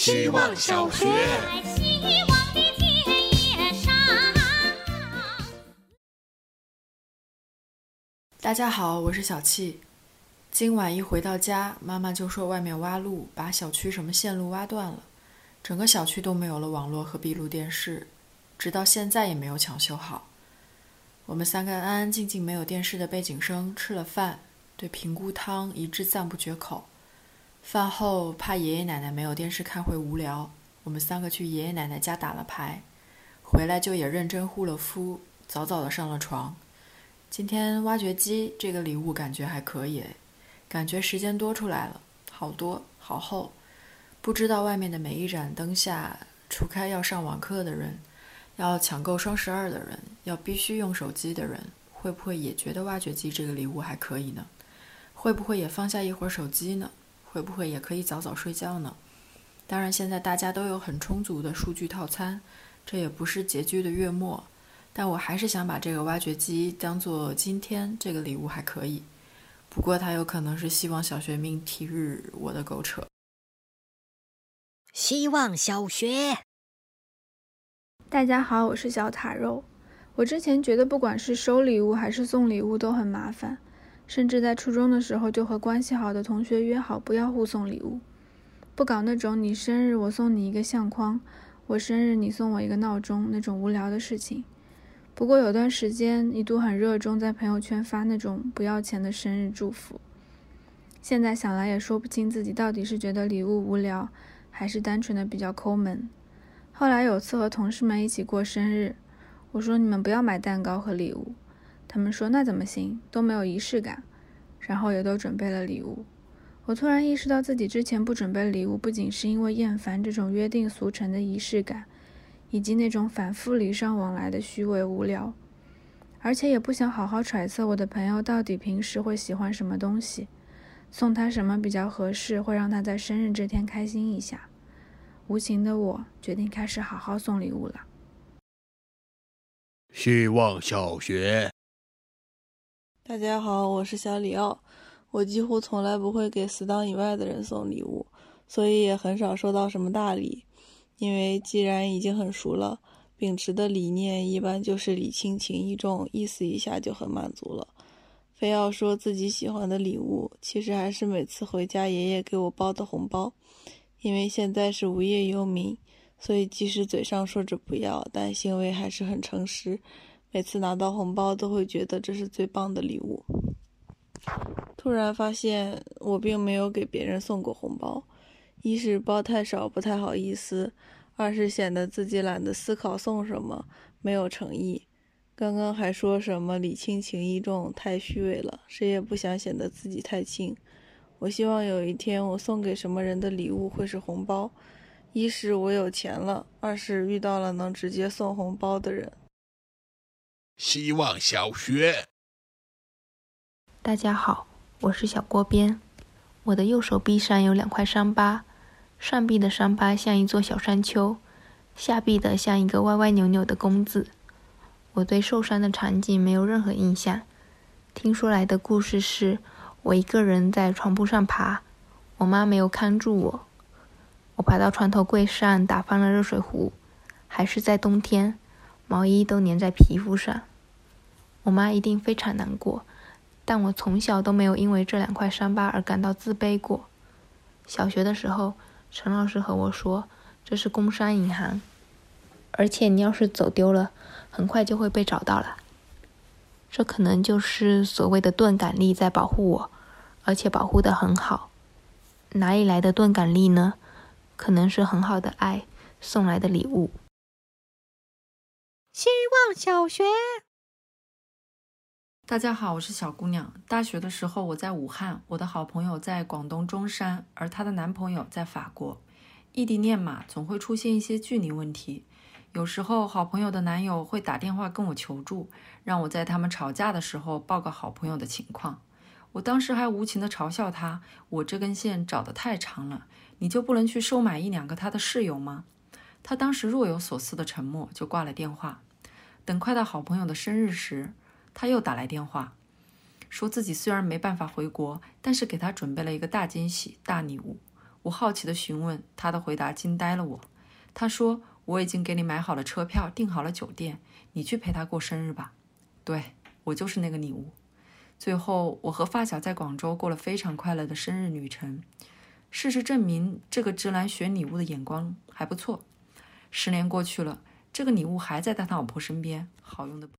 希望小学。希望的田野上。大家好，我是小气。今晚一回到家，妈妈就说外面挖路，把小区什么线路挖断了，整个小区都没有了网络和闭路电视，直到现在也没有抢修好。我们三个安安静静没有电视的背景声吃了饭，对平菇汤一致赞不绝口。饭后怕爷爷奶奶没有电视看会无聊，我们三个去爷爷奶奶家打了牌，回来就也认真护了肤，早早的上了床。今天挖掘机这个礼物感觉还可以，感觉时间多出来了，好多好厚。不知道外面的每一盏灯下，除开要上网课的人，要抢购双十二的人，要必须用手机的人，会不会也觉得挖掘机这个礼物还可以呢？会不会也放下一会儿手机呢？会不会也可以早早睡觉呢？当然，现在大家都有很充足的数据套餐，这也不是拮据的月末。但我还是想把这个挖掘机当做今天这个礼物还可以，不过它有可能是希望小学命题日我的狗扯。希望小学。大家好，我是小塔肉。我之前觉得不管是收礼物还是送礼物都很麻烦，甚至在初中的时候就和关系好的同学约好不要互送礼物，不搞那种你生日我送你一个相框，我生日你送我一个闹钟那种无聊的事情。不过有段时间一度很热衷在朋友圈发那种不要钱的生日祝福，现在想来也说不清自己到底是觉得礼物无聊，还是单纯的比较抠门。后来有次和同事们一起过生日，我说你们不要买蛋糕和礼物，他们说那怎么行，都没有仪式感，然后也都准备了礼物。我突然意识到自己之前不准备礼物，不仅是因为厌烦这种约定俗成的仪式感。以及那种反复礼尚往来的虚伪无聊，而且也不想好好揣测我的朋友到底平时会喜欢什么东西，送他什么比较合适，会让他在生日这天开心一下。无情的我决定开始好好送礼物了。希望小学。大家好，我是小李奥。我几乎从来不会给死党以外的人送礼物，所以也很少收到什么大礼。因为既然已经很熟了，秉持的理念一般就是礼轻情意重，意思一下就很满足了。非要说自己喜欢的礼物，其实还是每次回家爷爷给我包的红包。因为现在是无业游民，所以即使嘴上说着不要，但行为还是很诚实。每次拿到红包，都会觉得这是最棒的礼物。突然发现，我并没有给别人送过红包。一是包太少不太好意思，二是显得自己懒得思考送什么，没有诚意。刚刚还说什么礼轻情意重，太虚伪了，谁也不想显得自己太轻。我希望有一天我送给什么人的礼物会是红包，一是我有钱了，二是遇到了能直接送红包的人。希望小学。大家好，我是小锅边，我的右手臂上有两块伤疤。上臂的伤疤像一座小山丘，下臂的像一个歪歪扭扭的弓字。我对受伤的场景没有任何印象。听说来的故事是我一个人在床铺上爬，我妈没有看住我，我爬到床头柜上打翻了热水壶，还是在冬天，毛衣都粘在皮肤上。我妈一定非常难过，但我从小都没有因为这两块伤疤而感到自卑过。小学的时候。陈老师和我说：“这是工商银行，而且你要是走丢了，很快就会被找到了。这可能就是所谓的钝感力在保护我，而且保护得很好。哪里来的钝感力呢？可能是很好的爱送来的礼物。”希望小学。大家好，我是小姑娘。大学的时候我在武汉，我的好朋友在广东中山，而她的男朋友在法国。异地恋嘛，总会出现一些距离问题。有时候好朋友的男友会打电话跟我求助，让我在他们吵架的时候报告好朋友的情况。我当时还无情地嘲笑他：“我这根线找得太长了，你就不能去收买一两个他的室友吗？”他当时若有所思的沉默，就挂了电话。等快到好朋友的生日时，他又打来电话，说自己虽然没办法回国，但是给他准备了一个大惊喜、大礼物。我好奇地询问，他的回答惊呆了我。他说：“我已经给你买好了车票，订好了酒店，你去陪他过生日吧。”对，我就是那个礼物。最后，我和发小在广州过了非常快乐的生日旅程。事实证明，这个直男选礼物的眼光还不错。十年过去了，这个礼物还在他老婆身边，好用的。